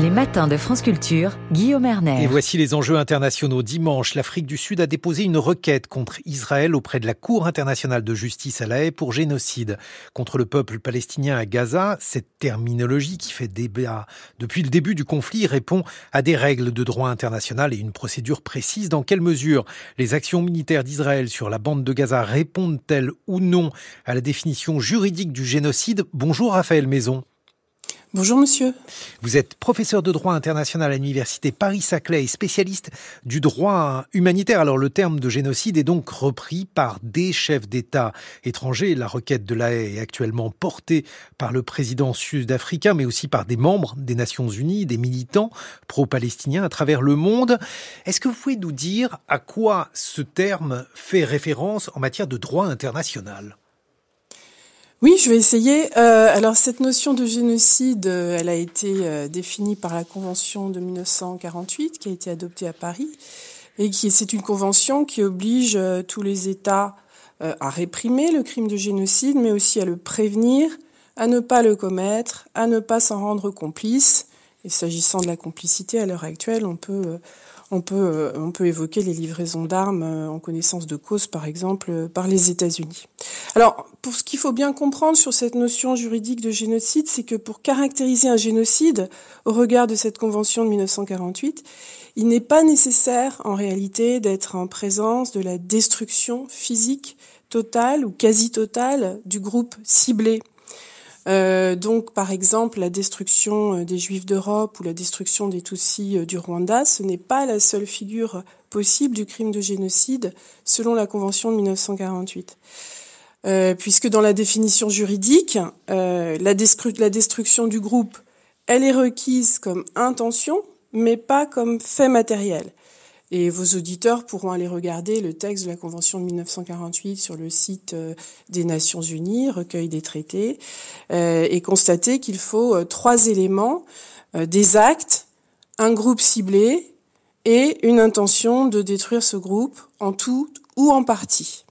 Les matins de France Culture, Guillaume Erner. Et voici les enjeux internationaux. Dimanche, l'Afrique du Sud a déposé une requête contre Israël auprès de la Cour internationale de justice à La Haye pour génocide contre le peuple palestinien à Gaza. Cette terminologie qui fait débat depuis le début du conflit répond à des règles de droit international et une procédure précise. Dans quelle mesure les actions militaires d'Israël sur la bande de Gaza répondent-elles ou non à la définition juridique du génocide? Bonjour Raphaël Maison. Bonjour monsieur. Vous êtes professeur de droit international à l'université Paris-Saclay et spécialiste du droit humanitaire. Alors le terme de génocide est donc repris par des chefs d'État étrangers. La requête de la est actuellement portée par le président sud-africain, mais aussi par des membres des Nations Unies, des militants pro-palestiniens à travers le monde. Est-ce que vous pouvez nous dire à quoi ce terme fait référence en matière de droit international? Oui, je vais essayer. Euh, alors cette notion de génocide, euh, elle a été euh, définie par la Convention de 1948 qui a été adoptée à Paris et qui c'est une convention qui oblige tous les États à réprimer le crime de génocide, mais aussi à le prévenir, à ne pas le commettre, à ne pas s'en rendre complice. Et s'agissant de la complicité, à l'heure actuelle, on peut on peut, euh, on peut évoquer les livraisons d'armes euh, en connaissance de cause, par exemple, euh, par les États-Unis. Alors, pour ce qu'il faut bien comprendre sur cette notion juridique de génocide, c'est que pour caractériser un génocide, au regard de cette convention de 1948, il n'est pas nécessaire, en réalité, d'être en présence de la destruction physique totale ou quasi totale du groupe ciblé. Euh, donc, par exemple, la destruction euh, des Juifs d'Europe ou la destruction des Tutsis euh, du Rwanda, ce n'est pas la seule figure possible du crime de génocide selon la Convention de 1948. puisque dans la définition juridique, la, la destruction du groupe, elle est requise comme intention, mais pas comme fait matériel. Et vos auditeurs pourront aller regarder le texte de la Convention de 1948 sur le site euh, des Nations Unies, recueil des traités, euh, et constater qu'il faut euh, trois éléments, des actes, un groupe ciblé et une intention de détruire ce groupe en tout ou en partie.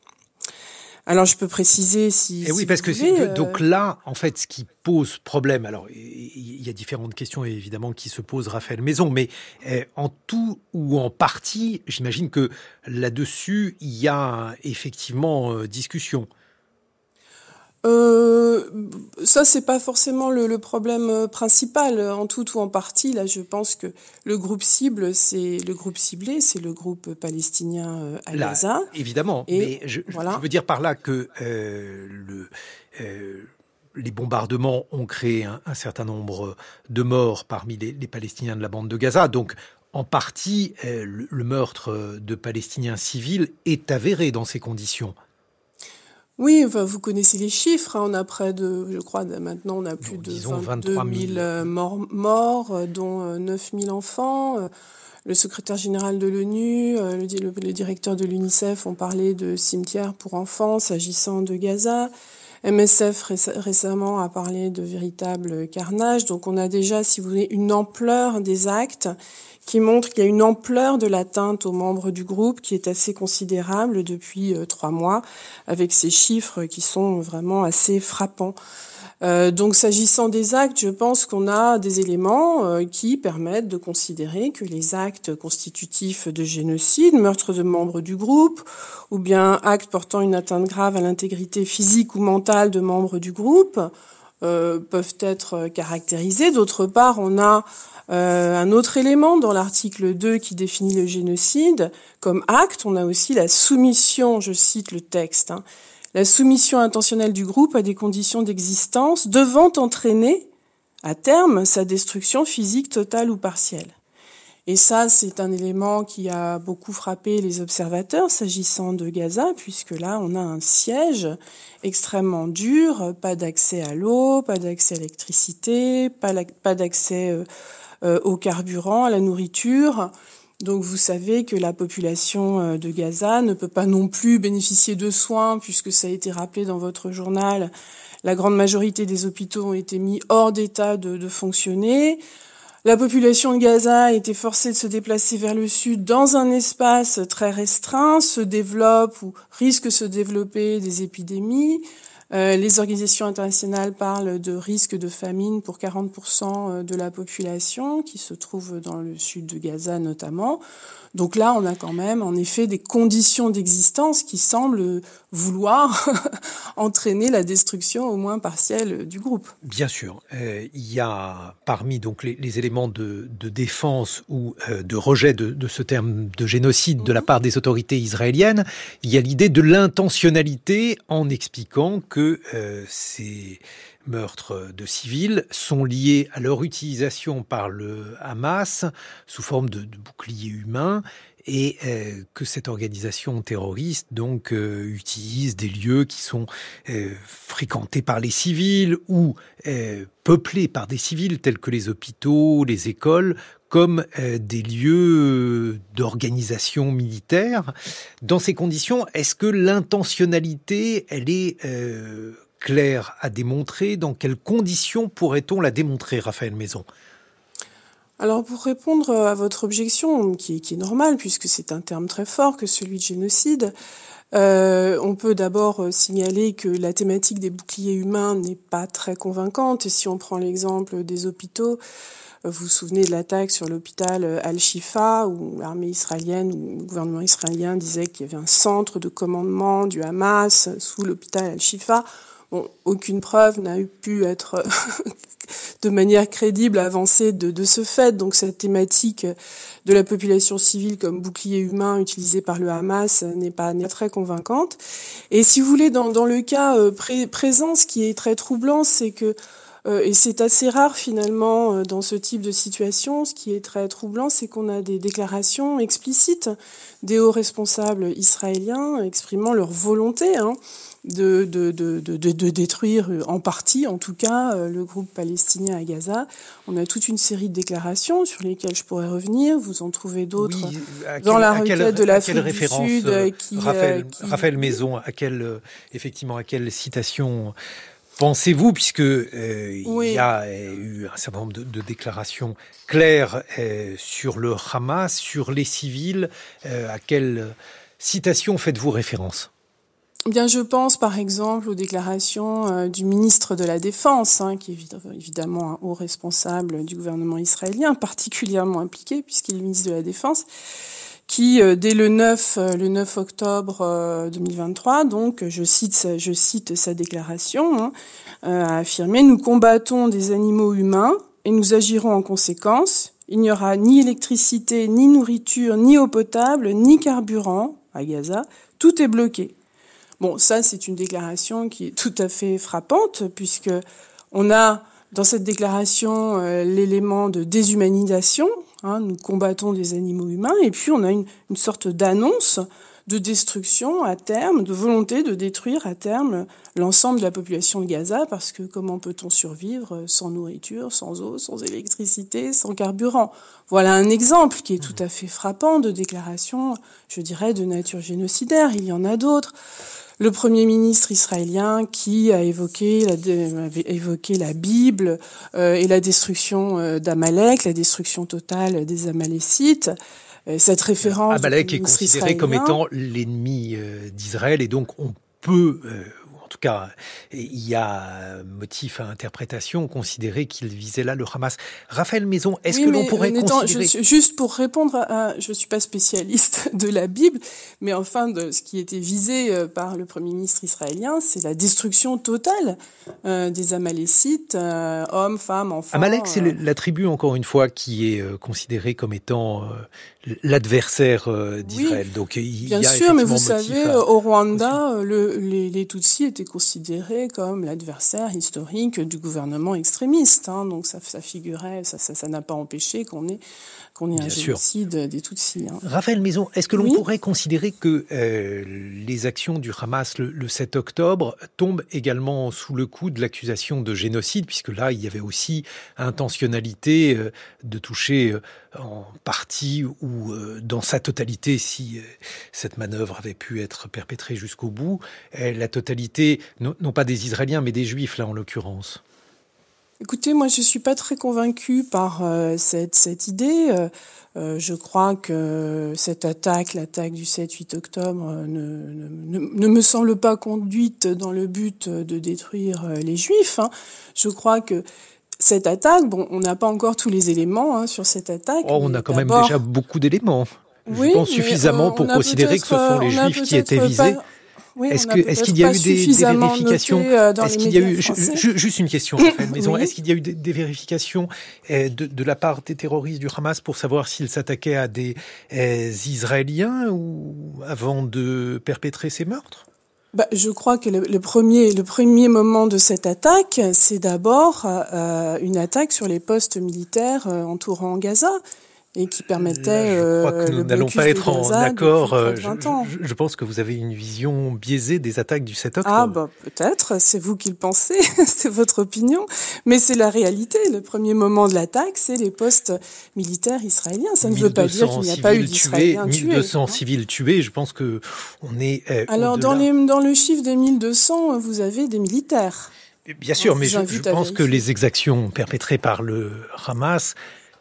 Alors je peux préciser si. Et eh oui, parce que euh, donc là, en fait, ce qui pose problème, alors il y a différentes questions évidemment qui se posent, Raphaël Maison, mais eh, en tout ou en partie, j'imagine que là-dessus, il y a effectivement euh, discussion. Euh, ça, c'est pas forcément le, problème euh, principal. En tout ou en partie, là, je pense que le groupe cible, c'est le groupe ciblé, c'est le groupe palestinien euh, à Gaza. Évidemment, mais je, veux dire par là que le les bombardements ont créé un, certain nombre de morts parmi les, Palestiniens de la bande de Gaza. Donc, en partie, le meurtre de Palestiniens civils est avéré dans ces conditions. Oui, vous connaissez les chiffres. Hein. On a près de, je crois, maintenant, on a plus de 22 000 euh, morts, morts euh, dont 9 euh, 000 enfants. Le secrétaire général de l'ONU, le, le, directeur de l'UNICEF ont parlé de cimetières pour enfants s'agissant de Gaza. MSF récemment a parlé de véritable carnage. Donc on a déjà, si vous voulez, une ampleur des actes qui montre qu'il y a une ampleur de l'atteinte aux membres du groupe qui est assez considérable depuis euh, trois mois, avec ces chiffres qui sont vraiment assez frappants. Euh, donc s'agissant des actes, je pense qu'on a des éléments euh, qui permettent de considérer que les actes constitutifs de génocide, meurtre de membres du groupe, ou bien actes portant une atteinte grave à l'intégrité physique ou mentale de membres du groupe, peuvent être caractérisés. D'autre part, on a euh, un autre élément dans l'article 2 qui définit le génocide comme acte, on a aussi la soumission, je cite le texte, hein, la soumission intentionnelle du groupe à des conditions d'existence devant entraîner à terme sa destruction physique totale ou partielle. Et ça, c'est un élément qui a beaucoup frappé les observateurs s'agissant de Gaza, puisque là, on a un siège extrêmement dur, pas d'accès à l'eau, pas d'accès à l'électricité, pas d'accès euh, euh, au carburant, à la nourriture. Donc vous savez que la population euh, de Gaza ne peut pas non plus bénéficier de soins, puisque ça a été rappelé dans votre journal, la grande majorité des hôpitaux ont été mis hors d'état de, de, fonctionner. La population de Gaza a été forcée de se déplacer vers le sud dans un espace très restreint, se développe ou risque de se développer des épidémies. Euh, les organisations internationales parlent de risque de famine pour 40% de la population qui se trouve dans le sud de Gaza notamment. Donc là, on a quand même en effet des conditions d'existence qui semblent vouloir entraîner la destruction au moins partielle du groupe. Bien sûr, euh, il y a parmi donc les, éléments de, défense ou euh, de rejet de, ce terme de génocide de la mhm. part des autorités israéliennes, il y a l'idée de l'intentionnalité en expliquant que euh, c'est meurtres de civils sont liés à leur utilisation par le Hamas sous forme de, boucliers humains et euh, que cette organisation terroriste donc euh, utilise des lieux qui sont euh, fréquentés par les civils ou peuplés par des civils tels que les hôpitaux, les écoles comme des lieux d'organisation militaire. Dans ces conditions, est-ce que l'intentionnalité, elle est claire à démontrer? Dans quelles conditions pourrait-on la démontrer, Raphaël Maison? Alors pour répondre à votre objection, qui, est normale puisque c'est un terme très fort que celui de génocide, euh, on peut d'abord signaler que la thématique des boucliers humains n'est pas très convaincante. si on prend l'exemple des hôpitaux, vous vous souvenez de l'attaque sur l'hôpital Al-Shifa, où l'armée israélienne ou le gouvernement israélien disait qu'il y avait un centre de commandement du Hamas sous l'hôpital Al-Shifa. Bon, aucune preuve n'a pu être de manière crédible avancée de, de, ce fait. Donc cette thématique de la population civile comme bouclier humain utilisé par le Hamas n'est pas, très convaincante. Et si vous voulez, dans, le cas euh, présent, ce qui est très troublant, c'est que et c'est assez rare finalement euh, dans ce type de situation. Ce qui est très troublant, c'est qu'on a des déclarations explicites des hauts responsables israéliens exprimant leur volonté hein, de, de, de, de, détruire en partie, en tout cas, euh, le groupe palestinien à Gaza. On a toute une série de déclarations sur lesquelles je pourrais revenir. Vous en trouvez d'autres dans la requête de l'Afrique du Sud. Euh, qui, Raphaël, euh, Raphaël, Maison, à quelle, effectivement, à quelle citation pensez-vous, puisque il y a eu un certain nombre de, déclarations claires sur le Hamas, sur les civils, à quelle citation faites-vous référence? Bien, je pense par exemple aux déclarations euh, du ministre de la Défense, hein, qui est évidemment un haut responsable du gouvernement israélien, particulièrement impliqué puisqu'il est ministre de la Défense, qui euh, dès le 9 euh, le 9 octobre 2023, donc je cite je cite sa déclaration, hein, a affirmé nous combattons des animaux humains et nous agirons en conséquence. Il n'y aura ni électricité, ni nourriture, ni eau potable, ni carburant à Gaza. Tout est bloqué. Bon, ça, c'est une déclaration qui est tout à fait frappante, puisque on a dans cette déclaration euh, l'élément de déshumanisation. Hein, nous combattons des animaux humains, et puis on a une, une sorte d'annonce de destruction à terme, de volonté de détruire à terme l'ensemble de la population de Gaza, parce que comment peut-on survivre sans nourriture, sans eau, sans électricité, sans carburant? Voilà un exemple qui est tout à fait frappant de déclaration, je dirais, de nature génocidaire. Il y en a d'autres le Premier ministre israélien qui a évoqué la, évoqué la Bible euh, et la destruction euh, d'Amalek, la destruction totale des Amalécites. Euh, cette référence. Amalek est considéré comme étant l'ennemi d'Israël et donc on peut tout cas, il y a motif à interprétation, considérer qu'il visait là le Hamas. Raphaël Maison, est-ce que l'on pourrait considérer... juste pour répondre à... Je ne suis pas spécialiste de la Bible, mais enfin, de ce qui était visé euh, par le Premier ministre israélien, c'est la destruction totale euh, des Amalécites, euh, hommes, femmes, enfants. Amalek, c'est la tribu, encore une fois, qui est considérée comme étant l'adversaire d'Israël. Donc, il bien y a sûr, mais vous savez, au Rwanda, le, les, les Tutsis étaient considéré comme l'adversaire historique du gouvernement extrémiste. Hein. donc ça, ça figurait, ça n'a ça, n'a pas empêché qu'on ait, qu'on ait un génocide des Tutsis. Hein. Raphaël Maison, est-ce que l'on pourrait considérer que euh, les actions du Hamas le, 7 octobre tombent également sous le coup de l'accusation de génocide, puisque là, il y avait aussi intentionnalité euh, de toucher euh, en partie ou dans sa totalité, si cette manœuvre avait pu être perpétrée jusqu'au bout, la totalité non, pas des Israéliens, mais des Juifs, là, en l'occurrence. Écoutez, moi je suis pas très convaincue par euh, cette, idée. Euh, euh, je crois que cette attaque, l'attaque du 7-8 octobre, ne, ne, ne, me semble pas conduite dans le but de détruire les Juifs. Hein. Je crois que cette attaque, bon, on n'a pas encore tous les éléments hein, sur cette attaque. Oh, on a quand même déjà beaucoup d'éléments. Je pense suffisamment pour considérer que ce sont les Juifs qui étaient visés. est-ce qu'il y a eu des, vérifications euh, Est-ce qu'il y a eu juste une question, Maison Est-ce qu'il y a eu des, vérifications euh, de, la part des terroristes du Hamas pour savoir s'ils s'attaquaient à des euh, Israéliens ou avant de perpétrer ces meurtres? Bah, je crois que le, premier, le premier moment de cette attaque, c'est d'abord une attaque sur les postes militaires entourant Gaza et qui permettait. je crois que euh, nous n'allons pas être en accord. Euh, je, je, pense que vous avez une vision biaisée des attaques du 7 octobre. Ah bah peut-être, c'est vous qui le pensez, c'est votre opinion, mais c'est la réalité. Le premier moment de l'attaque, c'est les postes militaires israéliens. Ça ne veut pas dire qu'il n'y a pas eu d'Israéliens tués. 1200 civils tués. Je pense que on est. Euh, Alors dans les dans le chiffre des 1200, vous avez des militaires. Bien sûr, mais je, je pense que les exactions perpétrées par le Hamas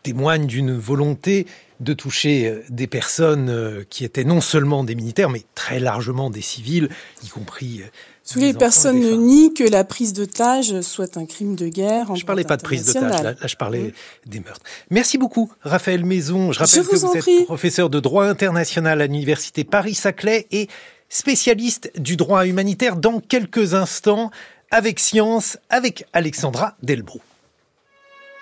témoigne d'une volonté de toucher euh, des personnes euh, qui étaient non seulement des militaires, mais très largement des civils, y compris. Euh, Tous les personnes ne nient que la prise d'otage soit un crime de guerre. je ne parlais pas de prise d'otage, là, je parlais des meurtres. Merci beaucoup, Raphaël Maison. Je rappelle que vous êtes professeur de droit international à l'université Paris-Saclay et spécialiste du droit humanitaire dans quelques instants avec Science, avec Alexandra Delbrou.